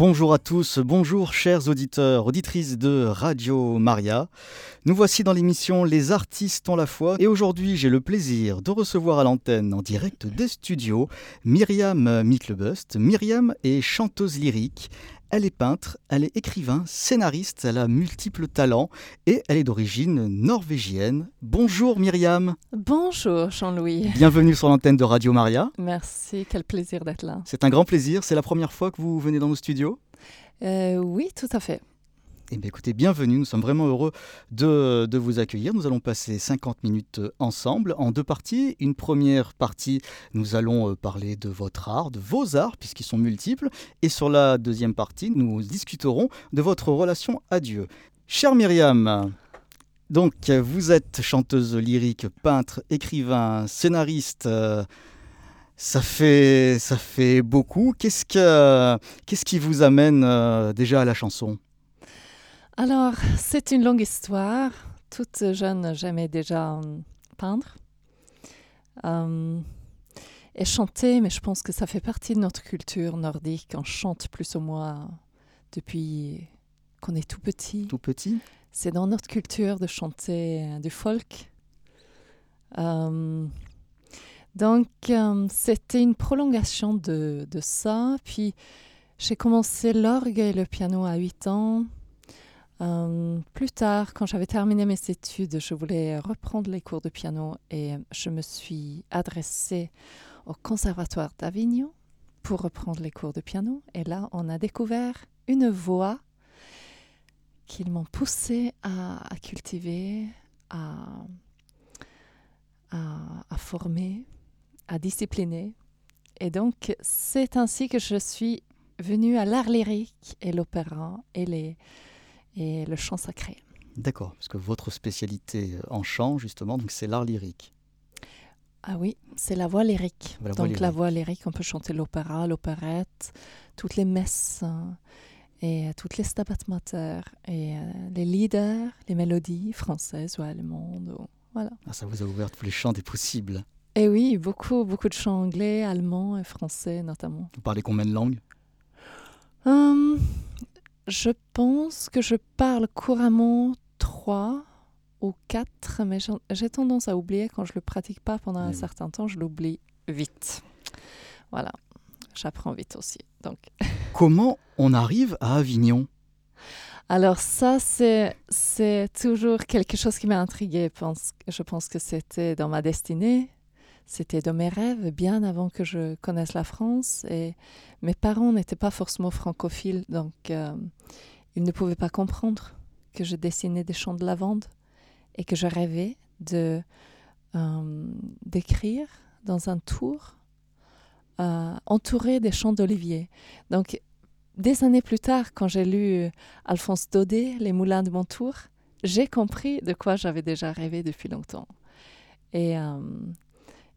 Bonjour à tous, bonjour chers auditeurs, auditrices de Radio Maria. Nous voici dans l'émission Les artistes ont la foi et aujourd'hui j'ai le plaisir de recevoir à l'antenne en direct des studios Myriam Miklebust. Myriam est chanteuse lyrique, elle est peintre, elle est écrivain, scénariste, elle a multiples talents et elle est d'origine norvégienne. Bonjour Myriam. Bonjour Jean-Louis. Bienvenue sur l'antenne de Radio Maria. Merci, quel plaisir d'être là. C'est un grand plaisir, c'est la première fois que vous venez dans nos studios? Euh, Oui, tout à fait. Eh bien, écoutez, bienvenue, nous sommes vraiment heureux de, vous accueillir. Nous allons passer 50 minutes ensemble en deux parties. Une première partie, nous allons euh, parler de votre art, de vos arts, puisqu'ils sont multiples. Et sur la deuxième partie, nous discuterons de votre relation à Dieu. Chère Myriam, donc vous êtes chanteuse lyrique, peintre, écrivain, scénariste. Euh, ça fait, ça fait beaucoup. Qu'est-ce, que, qu'est-ce qui vous amène euh, déjà à la chanson? Alors, c'est une longue histoire. Toute jeune, j'aimais déjà euh, peindre euh, et chanter, mais je pense que ça fait partie de notre culture nordique. On chante plus ou moins depuis qu'on est tout petit. Tout petit? C'est dans notre culture de chanter euh, du folk. donc, c'était une prolongation de, de ça. Puis, j'ai commencé l'orgue et le piano à 8 ans. Euh, plus tard, quand j'avais terminé mes études, je voulais reprendre les cours de piano et je me suis adressée au Conservatoire d'Avignon pour reprendre les cours de piano. Et là, on a découvert une voix qu'ils m'ont poussé à, cultiver, à, à, former, à discipliner. Et donc, c'est ainsi que je suis venue à l'art lyrique et l'opéra et les et le chant sacré. D'accord, parce que votre spécialité en chant, justement, donc c'est l'art lyrique. Ah oui, c'est la voix lyrique. donc la voix lyrique, on peut chanter l'opéra, l'opérette, toutes les messes hein, et toutes les stabat mater et euh, les leaders, les mélodies françaises ou allemandes. voilà. Ah, ça vous a ouvert tous les champs des possibles. Et oui, beaucoup, beaucoup de chants anglais, allemands et français notamment. Vous parlez combien de langues? Hum, je pense que je parle couramment trois ou quatre, mais j'ai tendance à oublier quand je ne le pratique pas pendant un certain temps, je l'oublie vite. Voilà, j'apprends vite aussi. Donc. Comment on arrive à Avignon? Alors ça, c'est, toujours quelque chose qui m'a intriguée. Je pense que c'était dans ma destinée. C'était dans mes rêves bien avant que je connaisse la France et mes parents n'étaient pas forcément francophiles, donc euh, ils ne pouvaient pas comprendre que je dessinais des champs de lavande et que je rêvais de euh, d'écrire dans un tour euh, entouré des champs d'oliviers. Donc des années plus tard, quand j'ai lu Alphonse Daudet, Les moulins de mon tour, j'ai compris de quoi j'avais déjà rêvé depuis longtemps. Et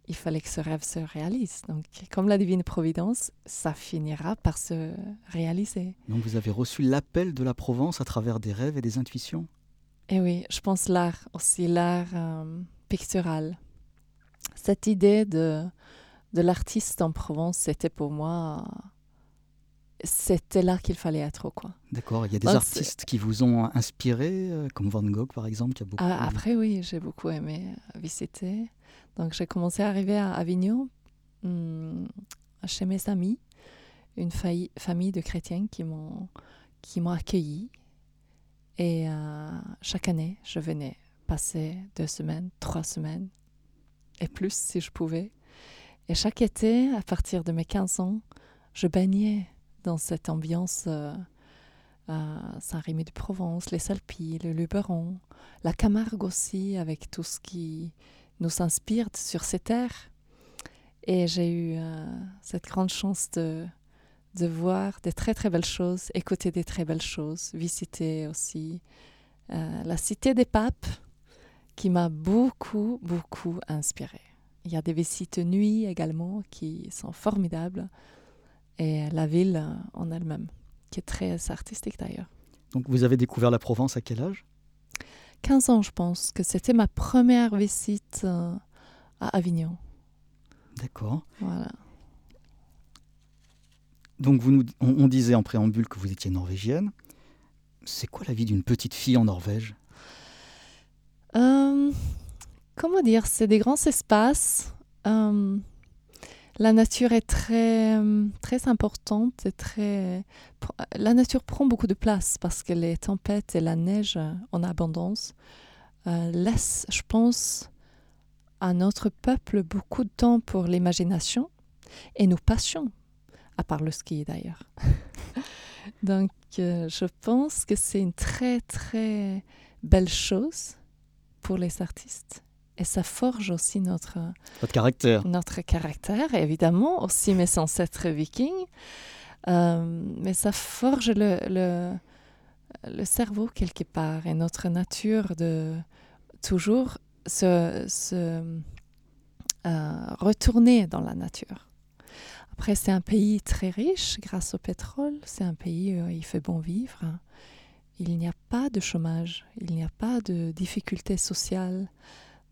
il fallait que ce rêve se réalise. Donc, comme la divine providence, ça finira par se réaliser. Donc, vous avez reçu l'appel de la Provence à travers des rêves et des intuitions? Eh oui, je pense l'art aussi, l'art euh, pictural. Cette idée de, de l'artiste en Provence, c'était pour moi. C'était là qu'il fallait être, quoi. D'accord. Il y a des artistes qui vous ont inspiré, euh, comme Van Gogh, par exemple, qui a beaucoup. Ah, après, oui, j'ai beaucoup aimé visiter. Donc j'ai commencé à arriver à Avignon hum, chez mes amis, une famille de chrétiens qui m'ont qui accueilli. Et euh, chaque année, je venais passer deux semaines, trois semaines, et plus si je pouvais. Et chaque été, à partir de mes 15 ans, je baignais dans cette ambiance euh, euh, Saint-Rémy de Provence, les Salpilles, le Luberon, la Camargue aussi, avec tout ce qui nous inspire sur ces terres. Et j'ai eu euh, cette grande chance de, de voir des très très belles choses, écouter des très belles choses, visiter aussi euh, la cité des papes qui m'a beaucoup beaucoup inspiré. Il y a des visites nuit également qui sont formidables et la ville en elle-même qui est très artistique d'ailleurs. Donc vous avez découvert la Provence à quel âge? 15 ans, je pense, que c'était ma première visite euh, à Avignon. D'accord. Voilà. Donc vous nous, on, disait en préambule que vous étiez norvégienne. C'est quoi la vie d'une petite fille en Norvège? Euh, Comment dire C'est des grands espaces. Euh, la nature est très, très importante et très. La nature prend beaucoup de place parce que les tempêtes et la neige en abondance euh, laissent, je pense, à notre peuple beaucoup de temps pour l'imagination et nos passions à part le ski d'ailleurs. Donc, euh, je pense que c'est une très, très belle chose pour les artistes. Et ça forge aussi notre, caractère. Notre caractère, évidemment, aussi mes ancêtres vikings. Euh, mais ça forge le, le, le, cerveau quelque part et notre nature de toujours se, se euh, retourner dans la nature. Après, c'est un pays très riche grâce au pétrole. C'est un pays où il fait bon vivre. Il n'y a pas de chômage, il n'y a pas de difficultés sociales.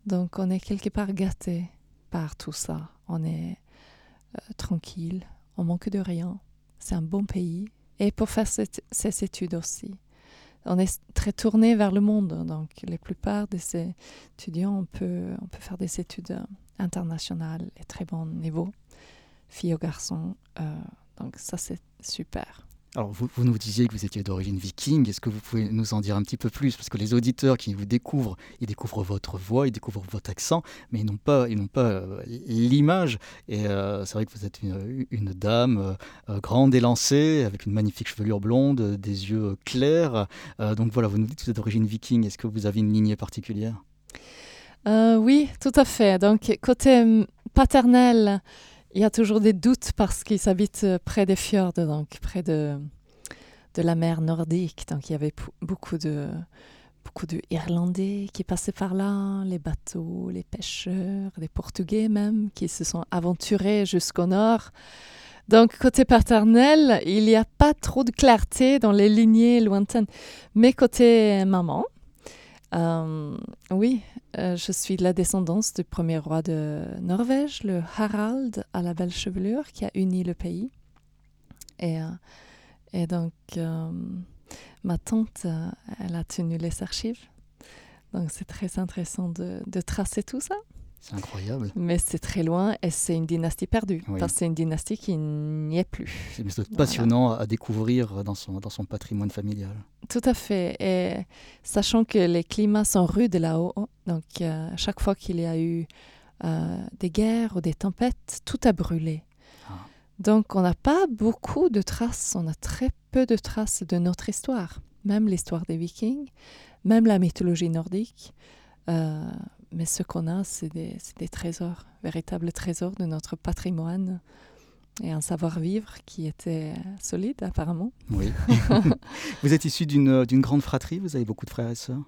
Donc, on est quelque part gâté par tout ça. On est euh, tranquille, on manque de rien. C'est un bon pays. Et pour faire ces études aussi. On est très tourné vers le monde. Donc, la plupart de ces étudiants, on peut, faire des études internationales et très bon niveau filles ou garçons. Euh, donc ça, c'est super. Alors, vous, nous disiez que vous étiez d'origine viking. Est-ce que vous pouvez nous en dire un petit peu plus? Parce que les auditeurs qui vous découvrent, ils découvrent votre voix, ils découvrent votre accent, mais ils n'ont pas, pas euh, l'image. Et euh, c'est vrai que vous êtes une, dame grande et lancée, avec une magnifique chevelure blonde, des yeux clairs. donc voilà, vous nous dites que vous êtes d'origine viking. Est-ce que vous avez une lignée particulière? Oui, tout à fait. Donc, côté hum, paternel, il y a toujours des doutes parce qu'ils habitent euh, près des fjords, donc près de, la mer nordique. Donc il y avait beaucoup de beaucoup de Irlandais qui passaient par là, les bateaux, les pêcheurs, les Portugais même, qui se sont aventurés jusqu'au nord. Donc côté paternel, il n'y a pas trop de clarté dans les lignées lointaines. Mais côté maman, euh, oui, euh, je suis de la descendance du premier roi de Norvège, le Harald à la belle chevelure, qui a uni le pays. Et, euh, donc, ma tante, elle a tenu les archives. Donc, c'est très intéressant de tracer tout ça. C'est incroyable. Mais c'est très loin et c'est une dynastie perdue. C'est une dynastie qui n'y est plus. C'est passionnant à découvrir dans son, dans son patrimoine familial. Tout à fait. Et sachant que les climats sont rudes là-haut, donc euh, chaque fois qu'il y a eu euh, des guerres ou des tempêtes, tout a brûlé. Ah. Donc on n'a pas beaucoup de traces, on a très peu de traces de notre histoire. Même l'histoire des Vikings, même la mythologie nordique. Euh, mais ce qu'on a, c'est des, des, trésors, véritables trésors de notre patrimoine et un savoir-vivre qui était solide apparemment. Oui. vous êtes issu d'une grande fratrie, vous avez beaucoup de frères et sœurs?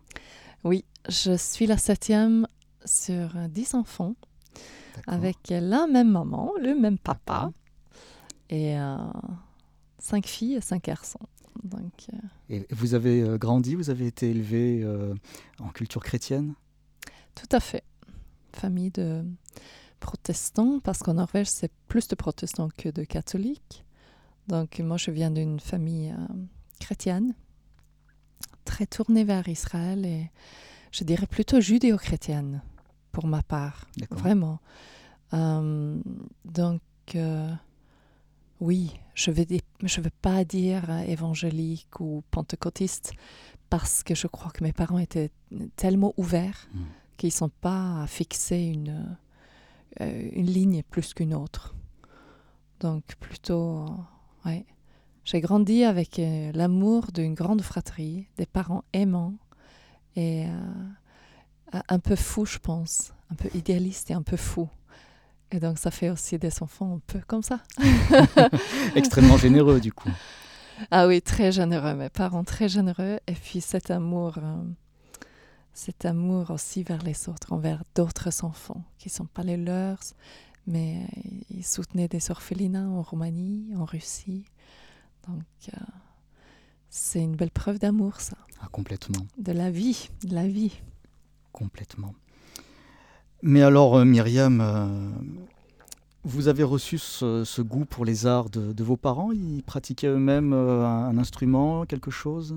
Oui, je suis la septième sur dix enfants, avec la même maman, le même papa, et euh, cinq filles et cinq garçons. Donc, euh, Et vous avez euh, grandi, vous avez été élevé en culture chrétienne? Tout à fait. Famille de protestants, parce qu'en Norvège, c'est plus de protestants que de catholiques. Donc moi, je viens d'une famille euh, chrétienne, très tournée vers Israël et je dirais plutôt judéo-chrétienne pour ma part, vraiment. Euh, donc euh, oui, je ne vais, je veux pas dire évangélique ou pentecôtiste parce que je crois que mes parents étaient tellement ouverts. Hmm qui ne sont pas à fixer une, euh, une ligne plus qu'une autre. Donc plutôt, ouais. J'ai grandi avec euh, l'amour d'une grande fratrie, des parents aimants et euh, un peu fou, je pense, un peu idéaliste et un peu fou. Et donc ça fait aussi des enfants un peu comme ça. Extrêmement généreux du coup. Ah oui, très généreux, mes parents très généreux. Et puis cet amour cet amour aussi vers les autres, envers d'autres enfants qui ne sont pas les leurs, mais ils soutenaient des orphelinats en Roumanie, en Russie. Donc, euh, c'est une belle preuve d'amour, ça. Ah, complètement. De la vie, de la vie. Complètement. Mais alors, euh, Myriam, euh, Vous avez reçu ce, goût pour les arts de, vos parents? Ils pratiquaient eux-mêmes euh, un, instrument, quelque chose?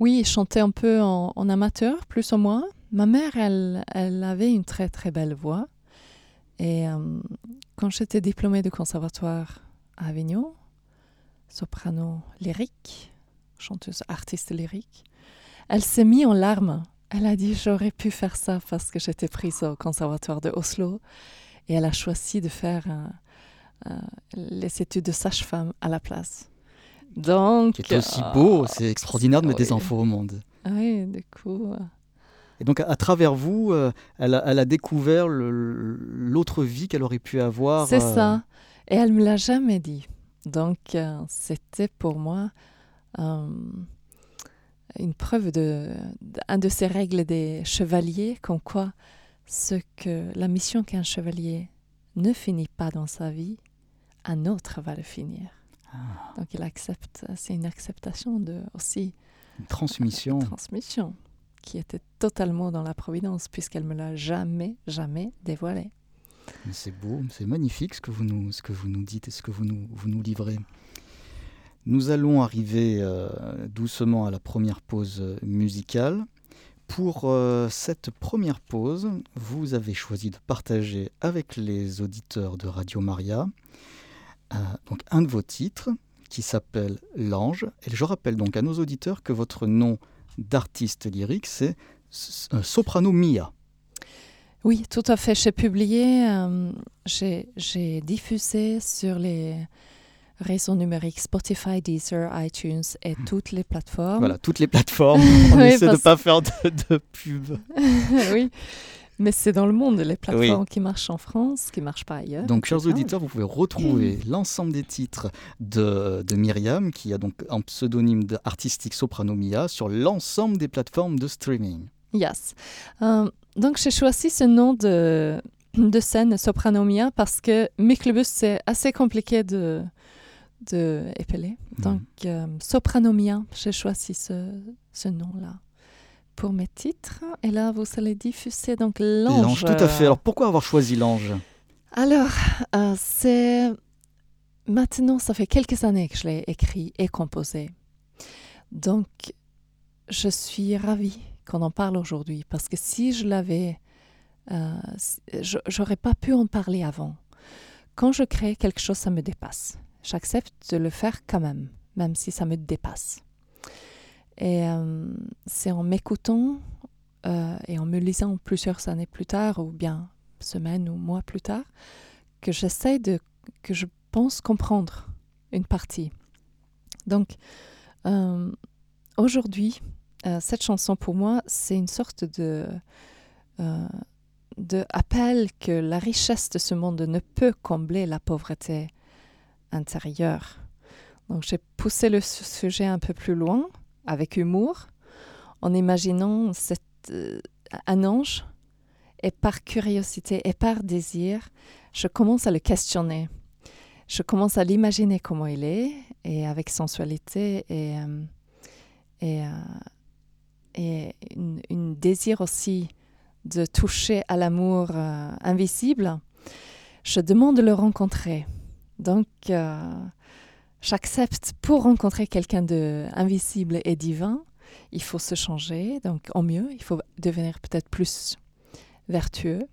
Oui, ils chantaient un peu en, amateur, plus ou moins. Ma mère, elle, elle avait une très très belle voix. Et euh, quand j'étais diplômée de conservatoire à Avignon, soprano lyrique, chanteuse artiste lyrique, elle s'est mise en larmes. Elle a dit j'aurais pu faire ça parce que j'étais prise au conservatoire de Oslo et elle a choisi de faire les études de sage-femme à la place. Donc, c'est aussi beau, c'est extraordinaire de mettre des enfants au monde. Oui, du coup. Euh, et donc, à, travers vous, euh, elle, a, découvert l'autre vie qu'elle aurait pu avoir. C'est euh, ça. Et elle me l'a jamais dit. Donc, c'était pour moi une preuve de, un de ces règles des chevaliers, comme quoi ce que la mission qu'un chevalier ne finit pas dans sa vie, un autre va le finir. Ah. Donc il accepte, c'est une acceptation de aussi une transmission. transmission qui était totalement dans la providence puisqu'elle me l'a jamais, jamais dévoilé. C'est beau, c'est magnifique ce que vous nous, ce que vous nous dites et ce que vous nous, vous nous livrez. Nous allons arriver euh, doucement à la première pause musicale. Pour euh, cette première pause, vous avez choisi de partager avec les auditeurs de Radio Maria euh, donc un de vos titres qui s'appelle L'Ange. Et je rappelle donc à nos auditeurs que votre nom d'artiste lyrique, c'est Soprano Mia. Oui, tout à fait. J'ai publié, j'ai diffusé sur les réseau numérique Spotify, Deezer, iTunes et hmm. toutes les plateformes. Voilà, toutes les plateformes. On essaie de ne pas faire de, pub. oui. Mais c'est dans le monde, les plateformes qui marchent en France, qui ne marchent pas ailleurs. Donc, chers auditeurs, vous pouvez retrouver l'ensemble des titres de, de, Myriam, qui a donc un pseudonyme artistique Soprano Mia, sur l'ensemble des plateformes de streaming. Yes. Euh, donc, j'ai choisi ce nom de, de scène Soprano Mia parce que Miclobus, c'est assez compliqué de, de épeler. Mhm. Donc, euh, Sopranomia, j'ai choisi ce, ce nom-là pour mes titres. Et là, vous allez diffuser donc l'ange. L'ange, tout à fait. Alors, pourquoi avoir choisi l'ange? Alors, euh, c'est maintenant, ça fait quelques années que je l'ai écrit et composé. Donc, je suis ravie qu'on en parle aujourd'hui parce que si je l'avais, euh, j'aurais pas pu en parler avant. Quand je crée quelque chose, ça me dépasse j'accepte de le faire quand même, même si ça me dépasse. Et euh, c'est en m'écoutant euh, et en me lisant plusieurs années plus tard, ou bien semaines ou mois plus tard, que j'essaie de, que je pense comprendre une partie. Donc, euh, aujourd'hui, cette chanson pour moi, c'est une sorte de, de appel que la richesse de ce monde ne peut combler la pauvreté intérieur. Donc j'ai poussé le sujet un peu plus loin, avec humour, en imaginant cette, euh, un ange, et par curiosité et par désir, je commence à le questionner. Je commence à l'imaginer comment il est, et avec sensualité et, euh, et, euh, une, désir aussi de toucher à l'amour invisible. Je demande de le rencontrer. Donc, euh, j'accepte pour rencontrer quelqu'un d'invisible et divin, il faut se changer, donc en mieux, il faut devenir peut-être plus vertueux.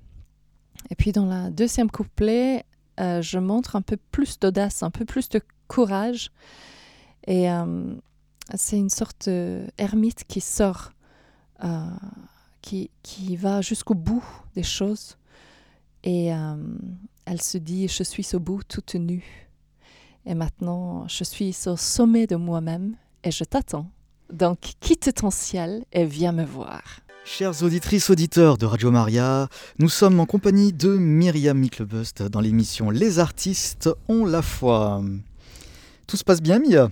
Et puis dans la deuxième couplet, euh, je montre un peu plus d'audace, un peu plus de courage. Et euh, c'est une sorte d'ermite qui sort, qui, qui va jusqu'au bout des choses. Et elle se dit, je suis au bout toute nue. Et maintenant, je suis au sommet de moi-même et je t'attends. Donc, quitte ton ciel et viens me voir. Chères auditrices, auditeurs de Radio Maria, nous sommes en compagnie de Myriam Micklebust dans l'émission Les artistes ont la foi. Tout se passe bien, Mia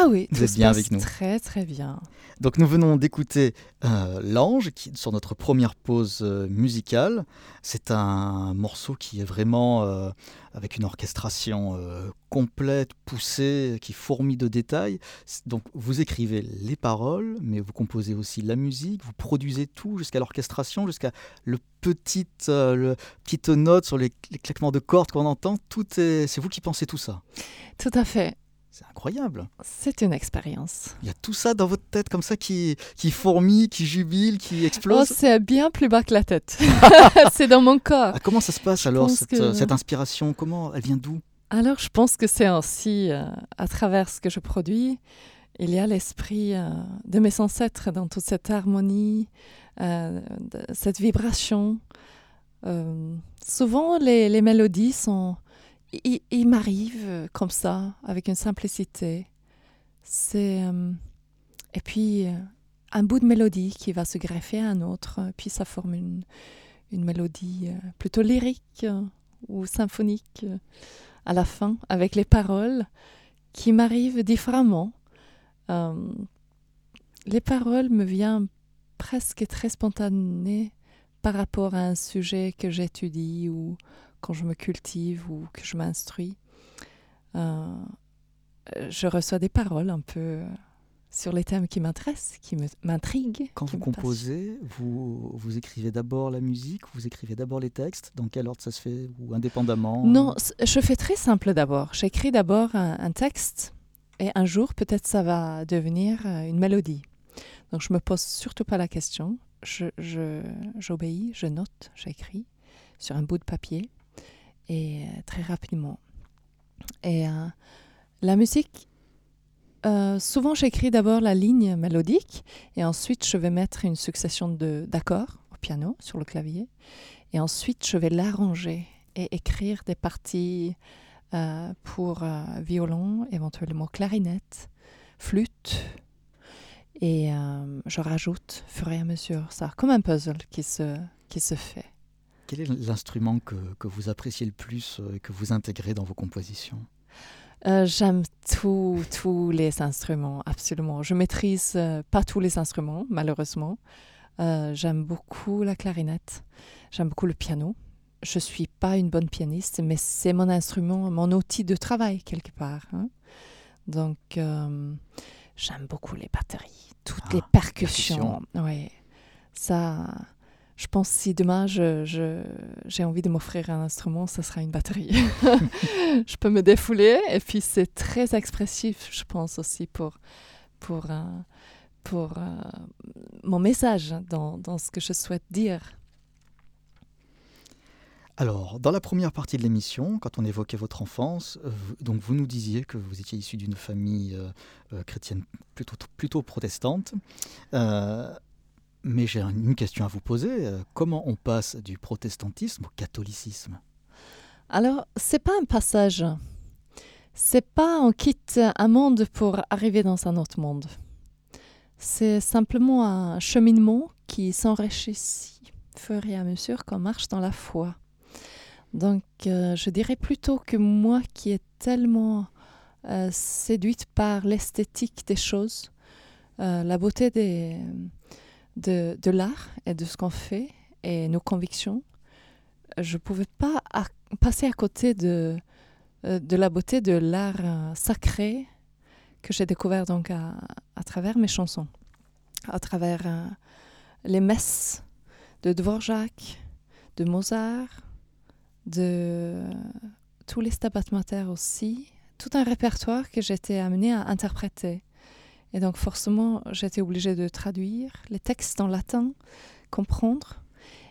Ah oui, vous êtes bien avec nous. Très très bien. Donc nous venons d'écouter euh, L'Ange qui sur notre première pause euh, musicale. C'est un morceau qui est vraiment euh, avec une orchestration complète, poussée, qui fourmille de détails. Donc vous écrivez les paroles, mais vous composez aussi la musique, vous produisez tout jusqu'à l'orchestration, jusqu'à le petit, le petite note sur les, les claquements de cordes qu'on entend. Tout est, c'est vous qui pensez tout ça? Tout à fait. C'est incroyable. C'est une expérience. Il y a tout ça dans votre tête comme ça qui, qui fourmille, qui jubile, qui explose. Oh, c'est bien plus bas que la tête. c'est dans mon corps. Ah, comment ça se passe alors, cette, cette, inspiration? Comment Elle vient d'où? Alors, je pense que c'est ainsi, euh, à travers ce que je produis, il y a l'esprit euh, de mes ancêtres dans toute cette harmonie, euh, cette vibration. souvent, les, les mélodies sont il, m'arrive euh, comme ça, avec une simplicité. C'est euh, et puis euh, un bout de mélodie qui va se greffer à un autre, puis ça forme une, une mélodie plutôt lyrique ou symphonique à la fin, avec les paroles qui m'arrivent différemment. les paroles me viennent presque très spontanées par rapport à un sujet que j'étudie ou quand je me cultive ou que je m'instruis, euh, je reçois des paroles un peu sur les thèmes qui m'intéressent, qui m'intriguent. Quand vous composez, vous, vous écrivez d'abord la musique, vous écrivez d'abord les textes Dans quel ordre ça se fait Ou indépendamment Non, je fais très simple d'abord. J'écris d'abord un, texte et un jour, peut-être ça va devenir euh, une mélodie. Donc je me pose surtout pas la question. J'obéis, je, je note, j'écris sur un bout de papier euh, très rapidement. Et euh, la musique, euh, souvent j'écris d'abord la ligne mélodique et ensuite je vais mettre une succession d'accords au piano, sur le clavier, et ensuite je vais l'arranger et écrire des parties pour violon, éventuellement clarinette, flûte, et je rajoute, au fur et à mesure, ça, comme un puzzle qui se, qui se fait. Quel est l'instrument que, que, vous appréciez le plus euh, et que vous intégrez dans vos compositions? Euh, J'aime tous les instruments, absolument. Je maîtrise euh, pas tous les instruments, malheureusement. j'aime beaucoup la clarinette, j'aime beaucoup le piano. Je suis pas une bonne pianiste, mais c'est mon instrument, mon outil de travail quelque part. Hein. Donc, j'aime beaucoup les batteries, toutes ah, les percussions. percussions. ça je pense si demain j'ai envie de m'offrir un instrument, ce sera une batterie. je peux me défouler et puis c'est très expressif, je pense aussi pour, euh, euh, mon message dans, ce que je souhaite dire. Alors, dans la première partie de l'émission, quand on évoquait votre enfance, euh, donc vous nous disiez que vous étiez issu d'une famille chrétienne plutôt protestante. Mais j'ai une question à vous poser. Euh, comment on passe du protestantisme au catholicisme? Alors, c'est pas un passage. C'est pas on quitte un monde pour arriver dans un autre monde. C'est simplement un cheminement qui s'enrichit au fur et à mesure qu'on marche dans la foi. Donc, euh, je dirais plutôt que moi qui est tellement euh, séduite par l'esthétique des choses, la beauté des, de, l'art et de ce qu'on fait et nos convictions, je ne pouvais pas passer à côté de, euh, de la beauté de l'art euh, sacré que j'ai découvert donc à, à, travers mes chansons, à travers euh, les messes de Dvorak, de Mozart, de tous les Stabat Mater aussi, tout un répertoire que j'étais amenée à interpréter. Et donc forcément, j'étais obligée de traduire les textes en latin, comprendre.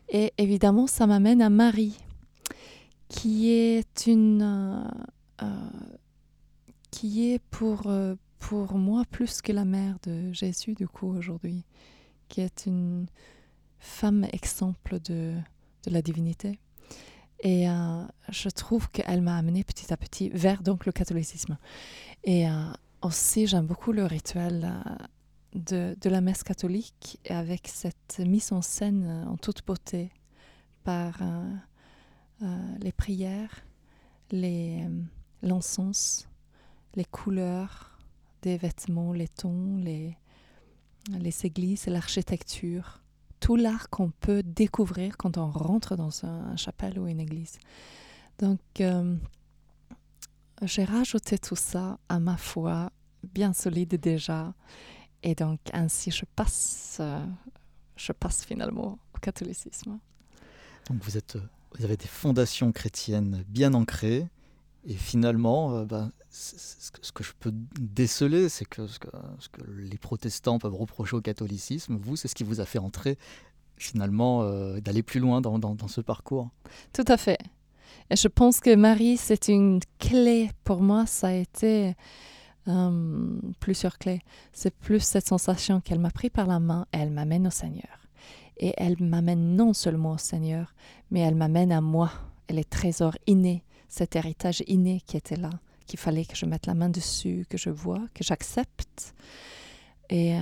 Et évidemment, ça m'amène à Marie, qui est une... Euh, euh, qui est pour, euh, pour moi plus que la mère de Jésus, du coup, aujourd'hui, qui est une femme exemple de, de la divinité. Et je trouve qu'elle m'a amené petit à petit vers donc le catholicisme. Et aussi, j'aime beaucoup le rituel euh, de, la messe catholique avec cette mise en scène euh, en toute beauté par euh, les prières, l'encens, les couleurs des vêtements, les tons, les, les églises, l'architecture, tout l'art qu'on peut découvrir quand on rentre dans un, chapelle ou une église. Donc, j'ai rajouté tout ça à ma foi, bien solide déjà, et donc ainsi je passe, euh, je passe finalement au catholicisme. Donc vous êtes, vous avez des fondations chrétiennes bien ancrées, et finalement, euh, ben, ce que je peux déceler, c'est que ce, que ce, que les protestants peuvent reprocher au catholicisme, vous, c'est ce qui vous a fait entrer finalement, euh, d'aller plus loin dans, dans, ce parcours. Tout à fait. Et je pense que Marie, c'est une clé pour moi, ça a été euh, plusieurs clés. C'est plus cette sensation qu'elle m'a pris par la main, elle m'amène au Seigneur. Et elle m'amène non seulement au Seigneur, mais elle m'amène à moi, et les trésors innés, cet héritage inné qui était là qu'il fallait que je mette la main dessus, que je vois, que j'accepte et, euh,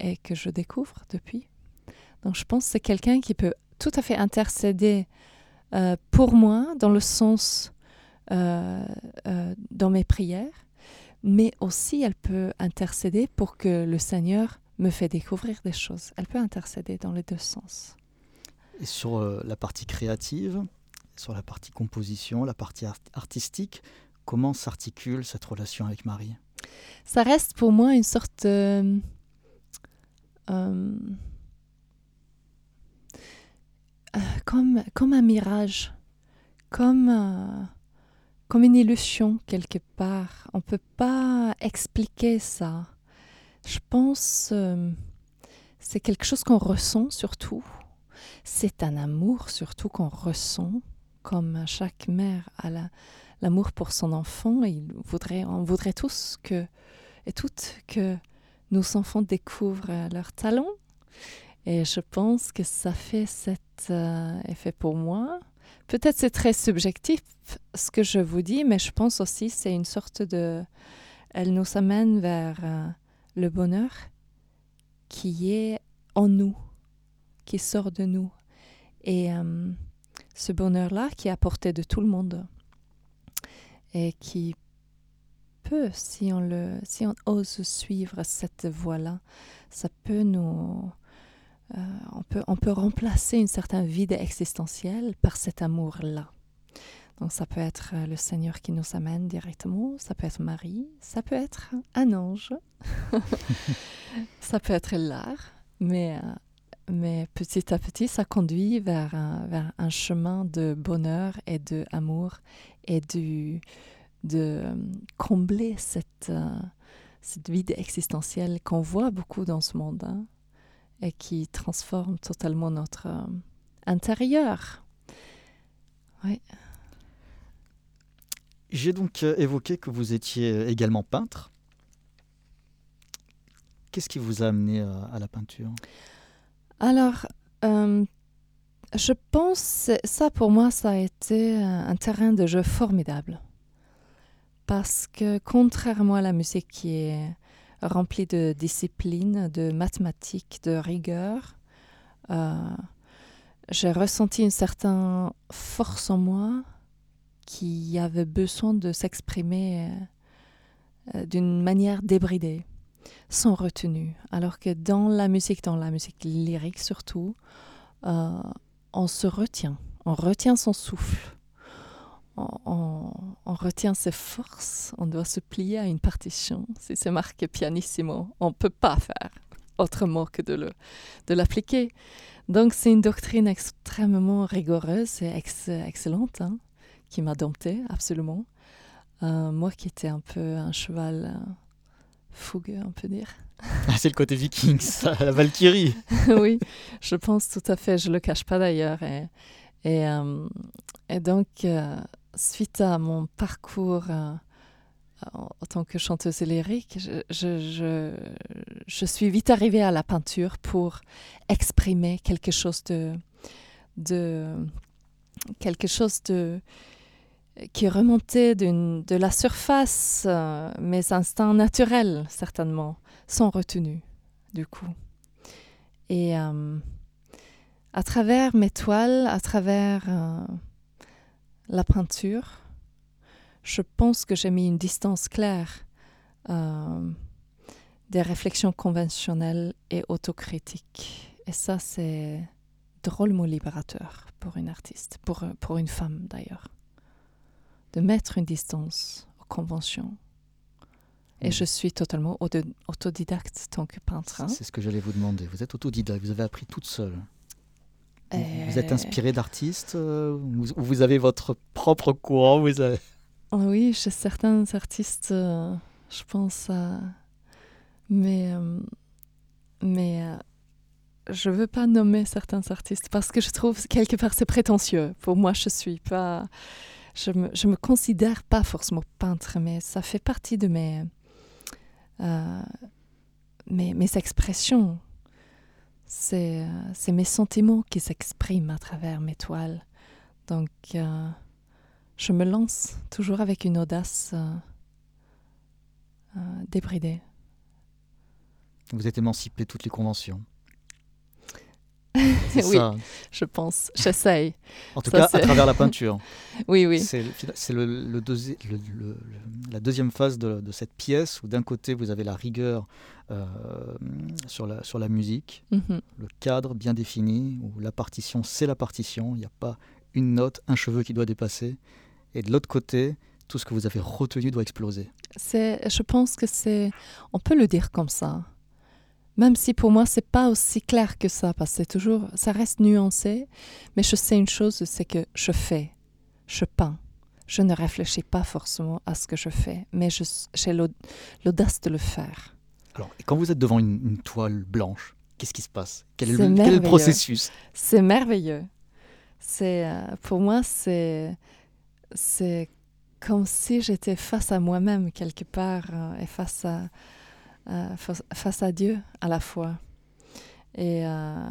et que je découvre depuis. Donc je pense que c'est quelqu'un qui peut tout à fait intercéder euh, pour moi dans le sens euh, dans mes prières, mais aussi elle peut intercéder pour que le Seigneur me fait découvrir des choses. Elle peut intercéder dans les deux sens. Et sur la partie créative, sur la partie composition, la partie artistique. Comment s'articule cette relation avec Marie? Ça reste pour moi une sorte... Euh, euh, comme, comme un mirage, comme, euh, comme une illusion quelque part. On ne peut pas expliquer ça. Je pense c'est quelque chose qu'on ressent surtout. C'est un amour surtout qu'on ressent comme chaque mère a l'amour pour son enfant, il voudrait, on voudrait tous que, et toutes que nos enfants découvrent leur talent. Et je pense que ça fait cet euh, effet pour moi. Peut-être c'est très subjectif ce que je vous dis, mais je pense aussi c'est une sorte de... Elle nous amène vers euh, le bonheur qui est en nous, qui sort de nous. Et euh, ce bonheur-là qui est à portée de tout le monde et qui peut, si on, le, si on ose suivre cette voie-là, ça peut nous... Euh, on, peut, on peut remplacer une certaine vide existentiel par cet amour-là. Donc ça peut être le Seigneur qui nous amène directement, ça peut être Marie, ça peut être un ange, ça peut être l'art, mais euh, mais petit à petit, ça conduit vers un, vers un chemin de bonheur et d'amour et de, de euh, combler cette, euh, cette vide existentielle qu'on voit beaucoup dans ce monde hein, et qui transforme totalement notre euh, intérieur. Oui. J'ai donc évoqué que vous étiez également peintre. Qu'est-ce qui vous a amené à la peinture? Alors, euh, je pense, ça pour moi, ça a été un terrain de jeu formidable. Parce que contrairement à la musique qui est remplie de discipline, de mathématiques, de rigueur, euh, j'ai ressenti une certaine force en moi qui avait besoin de s'exprimer euh, d'une manière débridée sans retenue. Alors que dans la musique, dans la musique lyrique surtout, euh, on se retient, on retient son souffle, on, retient ses forces, on doit se plier à une partition. Si c'est marqué pianissimo, on ne peut pas faire autrement que de, de l'appliquer. Donc c'est une doctrine extrêmement rigoureuse et excellente hein, qui m'a domptée absolument. Euh, moi qui étais un peu un cheval... Euh, fougueux, on peut dire. Ah, c'est le côté viking, ça, la Valkyrie. oui, je pense tout à fait. Je le cache pas d'ailleurs. Et, et, euh, donc, euh, suite à mon parcours euh, en, tant que chanteuse lyrique, je, suis vite arrivée à la peinture pour exprimer quelque chose de, quelque chose de qui remontait de la surface, euh, mes instincts naturels, certainement, sont retenus, du coup. Et euh, à travers mes toiles, à travers la peinture, je pense que j'ai mis une distance claire euh, des réflexions conventionnelles et autocritiques. Et ça, c'est drôlement libérateur pour une artiste, pour, pour une femme d'ailleurs, de mettre une distance aux conventions. Et je suis totalement auto- autodidacte tant que peintre. hein. C'est ce que j'allais vous demander. Vous êtes autodidacte, vous avez appris toute seule. Vous, êtes Et- inspiré d'artistes euh, ou vous, ou vous avez votre propre courant vous avez... Ah Oui, chez certains artistes, euh, je pense à... Mais, euh, mais euh, je veux pas nommer certains artistes parce que je trouve quelque part c'est prétentieux. Pour moi, je suis pas... Je me, je me considère pas forcément peintre, mais ça fait partie de mes, euh, mes, mes expressions. C'est euh, c'est mes sentiments qui s'expriment à travers mes toiles. Donc, euh, je me lance toujours avec une audace euh, débridée. Vous êtes émancipé toutes les conventions. Oui, ça. je pense. J'essaye. En tout Ça, cas, à travers la peinture. Oui, oui. C'est le, le deuxi- le- la deuxième phase de, de cette pièce où d'un côté vous avez la rigueur euh, sur, la, sur la musique, Mhm. le cadre bien défini, où la partition c'est la partition, il n'y a pas une note, un cheveu qui doit dépasser. Et de l'autre côté, tout ce que vous avez retenu doit exploser. C'est, je pense que c'est, on peut le dire comme ça. Même si pour moi c'est pas aussi clair que ça, parce que c'est toujours, ça reste nuancé. Mais je sais une chose, c'est que je fais, je peins. Je ne réfléchis pas forcément à ce que je fais, mais j'ai l'aud- l'audace de le faire. Alors, quand vous êtes devant une, une toile blanche, qu'est-ce qui se passe? Quel est, le, quel est le merveilleux. processus? C'est merveilleux. C'est, euh, pour moi, c'est, c'est comme si j'étais face à moi-même quelque part euh, et face à, euh, face, à Dieu à la fois. Et euh,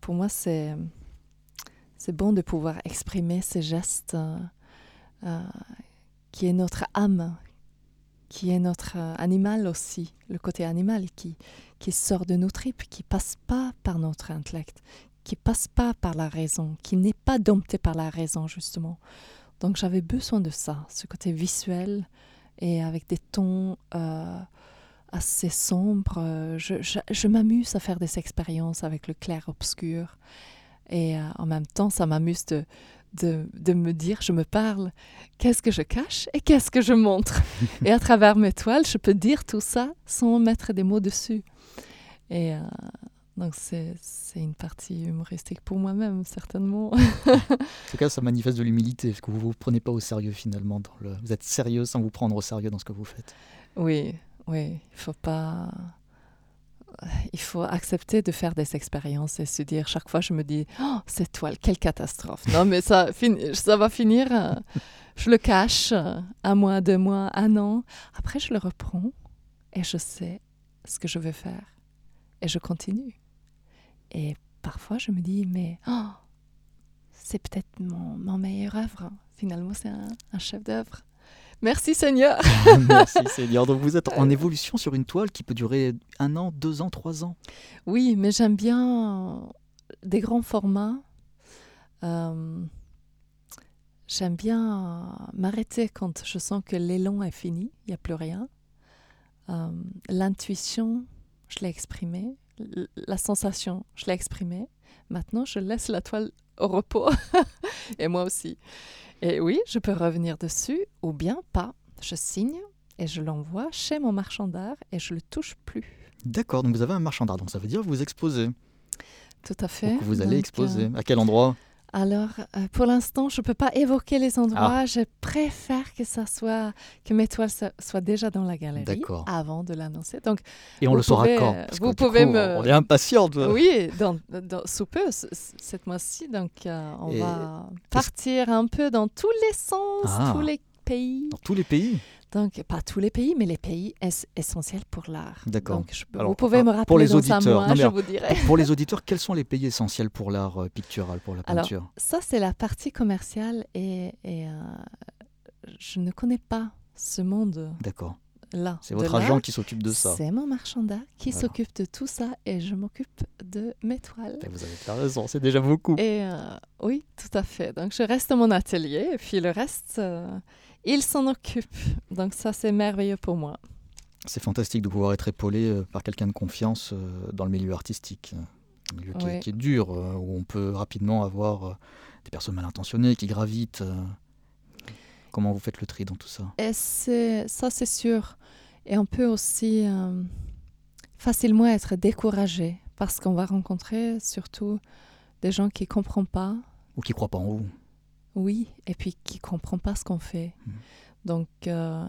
pour moi, c'est, c'est bon de pouvoir exprimer ces gestes euh, qui est notre âme, qui est notre animal aussi, le côté animal qui, qui sort de nos tripes, qui passe pas par notre intellect, qui passe pas par la raison, qui n'est pas dompté par la raison justement. Donc j'avais besoin de ça, ce côté visuel et avec des tons assez sombres. Euh, Je, je- je m'amuse à faire des expériences avec le clair-obscur et euh, en même temps ça m'amuse de, de, de me dire, je me parle, qu'est-ce que je cache et qu'est-ce que je montre? et à travers mes toiles, je peux dire tout ça sans mettre des mots dessus. Et euh, donc c'est c'est une partie humoristique pour moi-même, certainement. En tout cas, ça manifeste de l'humilité, parce que vous ne vous prenez pas au sérieux finalement. Dans le... Vous êtes sérieux sans vous prendre au sérieux dans ce que vous faites. oui, oui, il faut pas... Il faut accepter de faire des expériences et se dire, chaque fois je me dis, oh, cette toile, quelle catastrophe. Non, mais ça, fin- ça va finir, je le cache, un mois, deux mois, un an. Après, je le reprends et je sais ce que je veux faire. Et je continue. Et parfois, je me dis, mais oh, c'est peut-être mon, mon meilleure œuvre. Finalement, c'est un, un chef d'œuvre. Merci Seigneur. Merci Seigneur. Donc vous êtes en évolution sur une toile qui peut durer un an, deux ans, trois ans. Oui, mais j'aime bien des grands formats. Euh, j'aime bien m'arrêter quand je sens que l'élan est fini, il n'y a plus rien. Euh, L'intuition, je l'ai exprimée. La sensation, je l'ai exprimée. Maintenant, je laisse la toile au repos. et moi aussi. Et oui, je peux revenir dessus ou bien pas. Je signe et je l'envoie chez mon marchand d'art et je le touche plus. D'accord, donc vous avez un marchand d'art, donc ça veut dire que vous exposez. Tout à fait. Donc vous allez Donc, exposer. euh, À quel endroit? Alors, euh, pour l'instant, je ne peux pas évoquer les Ah. endroits. Je préfère que ça soit que mes toiles so- soient déjà dans la galerie avant de l'annoncer. Donc, Et on le saura quand? euh, Parce vous pouvez coup, me- On est impatient. oui, dans, dans- sous peu, cette mois-ci. Donc, euh, on Et va partir un peu dans tous les sens, Ah. tous les pays. Dans tous les pays? Donc, pas tous les pays, mais les pays es- essentiels pour l'art. D'accord. Alors, vous pouvez me pour rappeler les dans un auditeurs, mois, non, mais je alors, vous dirai. Pour les auditeurs, quels sont les pays essentiels pour l'art euh, pictural, pour la Alors, peinture? Ça, c'est la partie commerciale et, et, euh, je ne connais pas ce monde-là. D'accord. C'est votre agent qui s'occupe de ça. C'est mon marchand d'art qui s'occupe de tout ça et je m'occupe de mes toiles. Ben, Vous avez bien raison, c'est déjà beaucoup. Et euh, oui, tout à fait. Donc, je reste dans mon atelier et puis le reste, euh, il s'en occupe. Donc, ça, c'est merveilleux pour moi. C'est fantastique de pouvoir être épaulé par quelqu'un de confiance dans le milieu artistique. Un milieu qui, est, dur, où on peut rapidement avoir des personnes mal intentionnées qui gravitent. Comment vous faites le tri dans tout ça? Et Ça, c'est sûr. Et on peut aussi facilement être découragé parce qu'on va rencontrer surtout des gens qui ne comprennent pas. Ou qui ne croient pas en vous. Oui, et puis qui ne comprennent pas ce qu'on fait. Mmh. Donc, euh,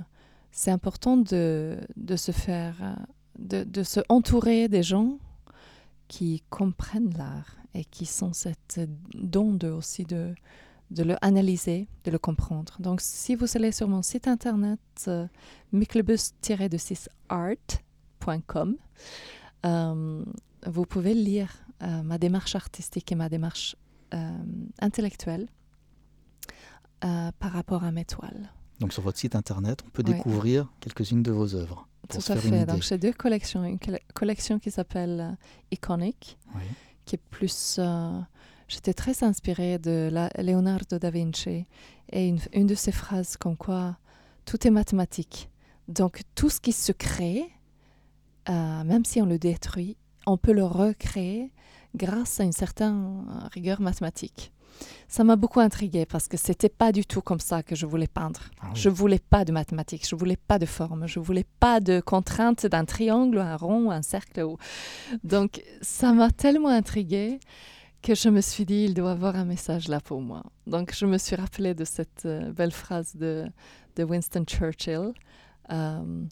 c'est important de, de, se faire, euh, de, de, se entourer des gens qui comprennent l'art et qui sont cette don de, aussi de, de le analyser, de le comprendre. Donc, si vous allez sur mon site internet, euh, de 6 art.com, euh, vous pouvez lire euh, ma démarche artistique et ma démarche euh, par rapport à mes toiles. Donc sur votre site internet, on peut découvrir quelques-unes de vos œuvres. Tout à fait. Donc j'ai deux collections. Une collection qui s'appelle Iconic, qui est plus... J'étais très inspirée de la Leonardo da Vinci et une, une de ses phrases comme quoi tout est mathématique. Donc tout ce qui se crée euh, même si on le détruit, on peut le recréer grâce à une certaine rigueur mathématique. Ça m'a beaucoup intriguée parce que c'était pas du tout comme ça que je voulais peindre. Je ah Je voulais pas de mathématiques, je voulais pas de forme, je voulais pas de contraintes d'un triangle, un rond, un cercle. Donc ça m'a tellement intriguée que je me suis dit il doit avoir un message là pour moi. Donc je me suis rappelée de cette euh, belle phrase de, de Winston Churchill. Euh,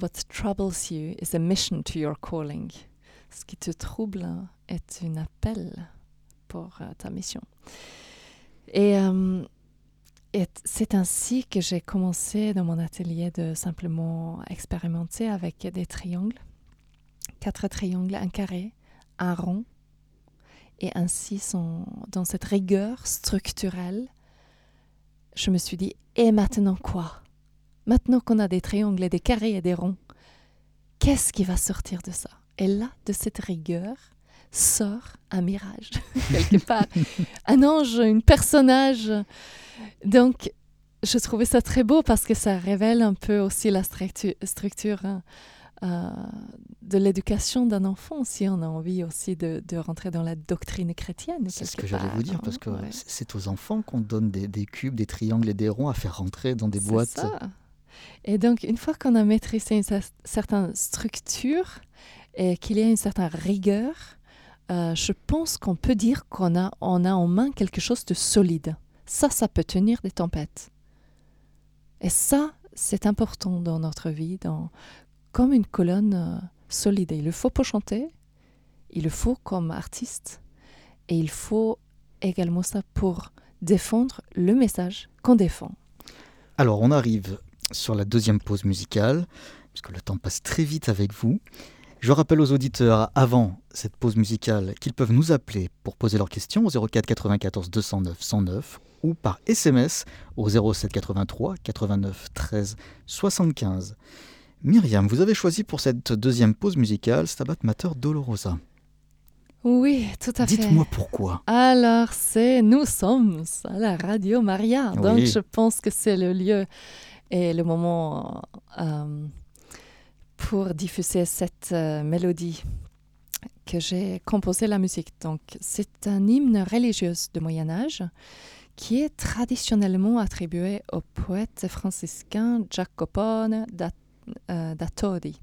What troubles you is a mission to your calling. Ce qui te trouble est un appel pour ta mission. Euh, et, c'est ainsi que j'ai commencé dans mon atelier de simplement expérimenter avec des triangles, quatre triangles, un carré, un rond, et ainsi dans cette rigueur structurelle, je me suis dit, et maintenant quoi? Maintenant qu'on a des triangles et des carrés et des ronds, qu'est-ce qui va sortir de ça? Et là, de cette rigueur, sort un mirage, quelque part. un ange, un personnage. Donc, je trouvais ça très beau parce que ça révèle un peu aussi la structure, euh, de l'éducation d'un enfant, si on a envie aussi de, rentrer dans la doctrine chrétienne. C'est ce que j'allais vous dire, parce que c'est aux enfants qu'on donne des, des, cubes, des triangles et des ronds à faire rentrer dans des boîtes. Ça. Et donc, une fois qu'on a maîtrisé une certaine structure et qu'il y a une certaine rigueur, euh, je pense qu'on peut dire qu'on a, en main quelque chose de solide. Ça, ça peut tenir des tempêtes. Et ça, c'est important dans notre vie, comme une colonne euh, solide. il le faut pour chanter, il le faut comme artiste, et il faut également ça pour défendre le message qu'on défend. Alors, on arrive sur la deuxième pause musicale, puisque le temps passe très vite avec vous. Je rappelle aux auditeurs avant cette pause musicale qu'ils peuvent nous appeler pour poser leurs questions au 04 94 209 109 ou par SMS au 07 83 89 13 75. Myriam, vous avez choisi pour cette deuxième pause musicale Stabat Mater Dolorosa. Oui, tout à fait. Dites-moi pourquoi. Alors, c'est nous sommes à la Radio Maria, donc je pense que c'est le lieu et le moment euh, pour diffuser cette euh, mélodie que j'ai composé la musique. Donc, c'est un hymne religieux de Moyen Âge qui est traditionnellement attribué au poète franciscain Jacopone da, euh, Todi.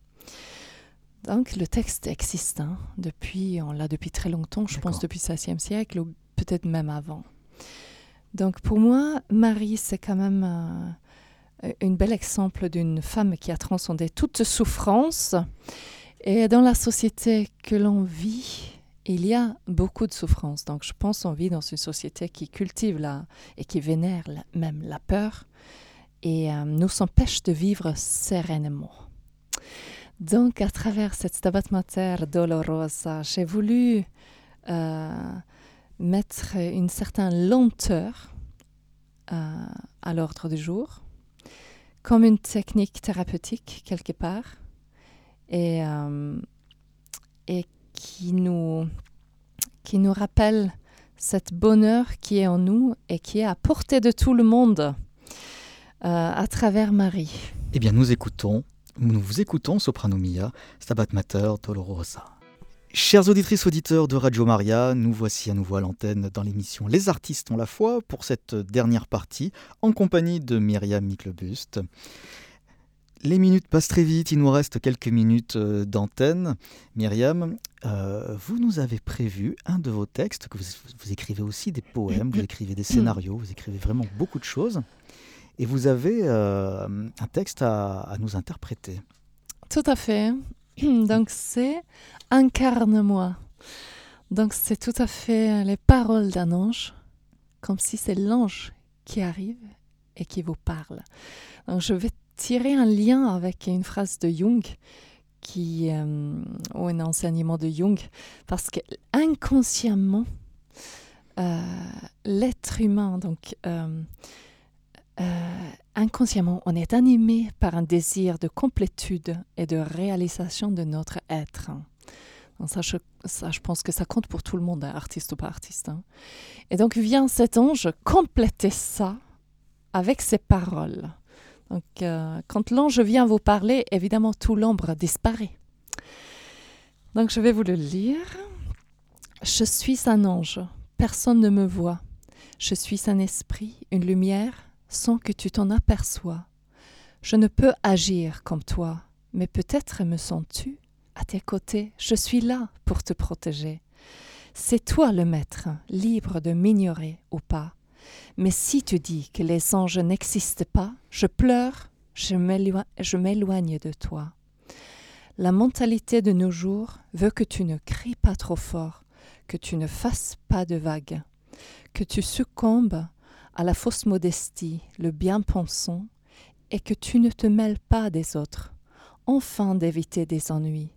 Donc, le texte existe hein, depuis, on l'a depuis très longtemps, je pense depuis le XVIe siècle ou peut-être même avant. Donc, pour moi, Marie, c'est quand même euh, un bel exemple d'une femme qui a transcendé toute souffrance. Et dans la société que l'on vit, il y a beaucoup de souffrance. Donc je pense qu'on vit dans une société qui cultive la, et qui vénère même la peur et euh, nous empêche de vivre sereinement. Donc à travers cette Stabat Mater Dolorosa, j'ai voulu euh, mettre une certaine lenteur à l'ordre du jour comme une technique thérapeutique quelque part et, euh, et qui, nous, qui nous rappelle cette bonheur qui est en nous et qui est à portée de tout le monde euh, à travers Marie. Eh bien, nous écoutons nous vous écoutons Soprano Mia, Stabat Mater, Dolorosa. Chères auditrices, auditeurs de Radio Maria, nous voici à nouveau à l'antenne dans l'émission Les artistes ont la foi pour cette dernière partie en compagnie de Myriam Miclebuste. Les minutes passent très vite, il nous reste quelques minutes euh, d'antenne. Myriam, euh, vous nous avez prévu un de vos textes, que vous, écrivez aussi des poèmes, vous écrivez des scénarios, vous écrivez vraiment beaucoup de choses. Et vous avez euh, un texte à nous interpréter. Tout à fait. Donc c'est Incarne-moi. Donc c'est tout à fait les paroles d'un ange, comme si c'est l'ange qui arrive et qui vous parle. Donc je vais tirer un lien avec une phrase de Jung qui euh, ou un enseignement de Jung parce que inconsciemment euh, l'être humain donc euh, inconsciemment, on est animé par un désir de complétude et de réalisation de notre être. Ça je, ça, je pense que ça compte pour tout le monde, hein, artiste ou pas artiste. Hein. Et donc vient cet ange compléter ça avec ses paroles. Donc, euh, quand l'ange vient vous parler, évidemment, tout l'ombre disparaît. Donc, je vais vous le lire. Je suis un ange, personne ne me voit. Je suis un esprit, une lumière, sans que tu t'en aperçois. Je ne peux agir comme toi, mais peut-être me sens-tu à tes côtés. Je suis là pour te protéger. C'est toi le maître, libre de m'ignorer ou pas. Mais si tu dis que les anges n'existent pas, je pleure, je m'éloigne de toi. La mentalité de nos jours veut que tu ne cries pas trop fort, que tu ne fasses pas de vagues, que tu succombes à la fausse modestie, le bien-pensant, et que tu ne te mêles pas des autres, enfin d'éviter des ennuis.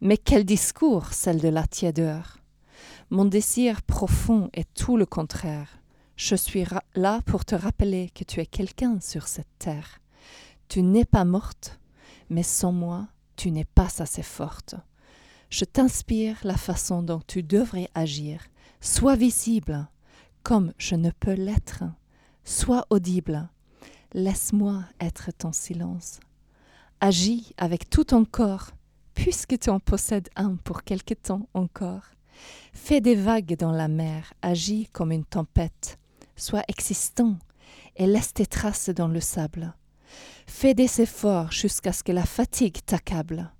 Mais quel discours, celle de la tiédeur Mon désir profond est tout le contraire. Je suis là pour te rappeler que tu es quelqu'un sur cette terre. Tu n'es pas morte, mais sans moi, tu n'es pas assez forte. Je t'inspire la façon dont tu devrais agir. Sois visible, comme je ne peux l'être. Sois audible. Laisse-moi être ton silence. Agis avec tout ton corps, puisque tu en possèdes un pour quelque temps encore. Fais des vagues dans la mer, agis comme une tempête. Sois existant et laisse tes traces dans le sable. Fais des efforts jusqu'à ce que la fatigue t'accable.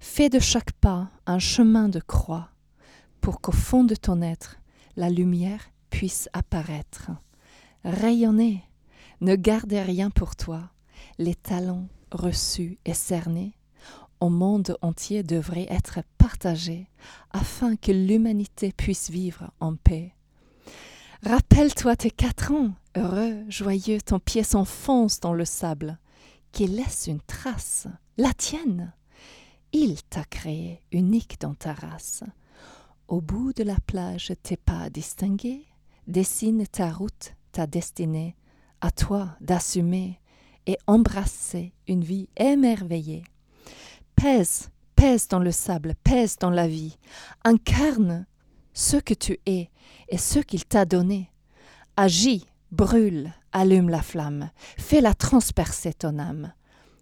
Fais de chaque pas un chemin de croix pour qu'au fond de ton être, la lumière puisse apparaître rayonner. Ne gardez rien pour toi. Les talents reçus et cernés au monde entier devraient être partagés afin que l'humanité puisse vivre en paix. Rappelle-toi tes quatre ans, heureux, joyeux, ton pied s'enfonce dans le sable, qui laisse une trace, la tienne. Il t'a créé unique dans ta race. Au bout de la plage, tes pas distingués, dessine ta route ta destinée, à toi d'assumer et embrasser une vie émerveillée. Pèse, pèse dans le sable, pèse dans la vie, incarne ce que tu es et ce qu'il t'a donné. Agis, brûle, allume la flamme, fais-la transpercer ton âme.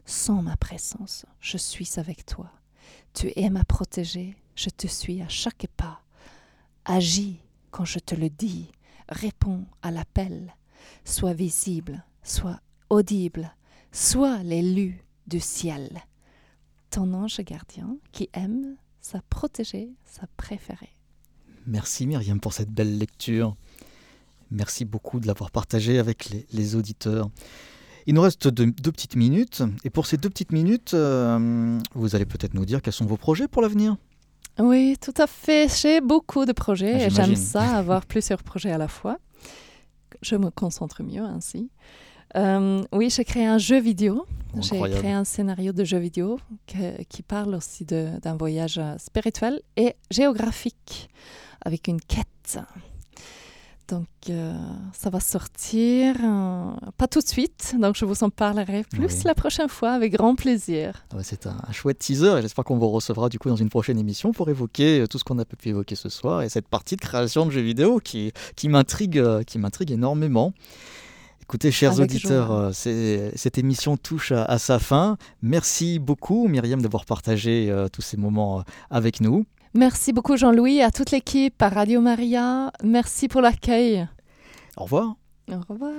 Sans ma présence, je suis avec toi. Tu es ma protégée, je te suis à chaque pas. Agis quand je te le dis, réponds à l'appel, sois visible, sois audible, sois l'élu du ciel. Ton ange gardien qui aime sa protégée, sa préférée. Merci Myriam pour cette belle lecture. Merci beaucoup de l'avoir partagée avec les, auditeurs. Il nous reste deux, petites minutes. Et pour ces deux petites minutes, euh, vous allez peut-être nous dire quels sont vos projets pour l'avenir. Oui, tout à fait. J'ai beaucoup de projets ah, et j'aime ça, avoir plusieurs projets à la fois. Je me concentre mieux ainsi. Euh, oui, j'ai créé un jeu vidéo. J'ai créé un scénario de jeu vidéo qui parle aussi d'un voyage spirituel et géographique avec une quête. Donc, euh, ça va sortir, euh, pas tout de suite, donc je vous en parlerai plus la prochaine fois avec grand plaisir. C'est un, chouette teaser et j'espère qu'on vous recevra du coup dans une prochaine émission pour évoquer euh, tout ce qu'on a pu évoquer ce soir et cette partie de création de jeux vidéo qui, qui m'intrigue énormément. Écoutez, chers auditeurs, cette émission touche à, sa fin. Merci beaucoup, Myriam, d'avoir partagé euh, tous ces moments avec nous. Merci beaucoup, Jean-Louis, à toute l'équipe, à Radio Maria. Merci pour l'accueil. Au revoir. Au revoir.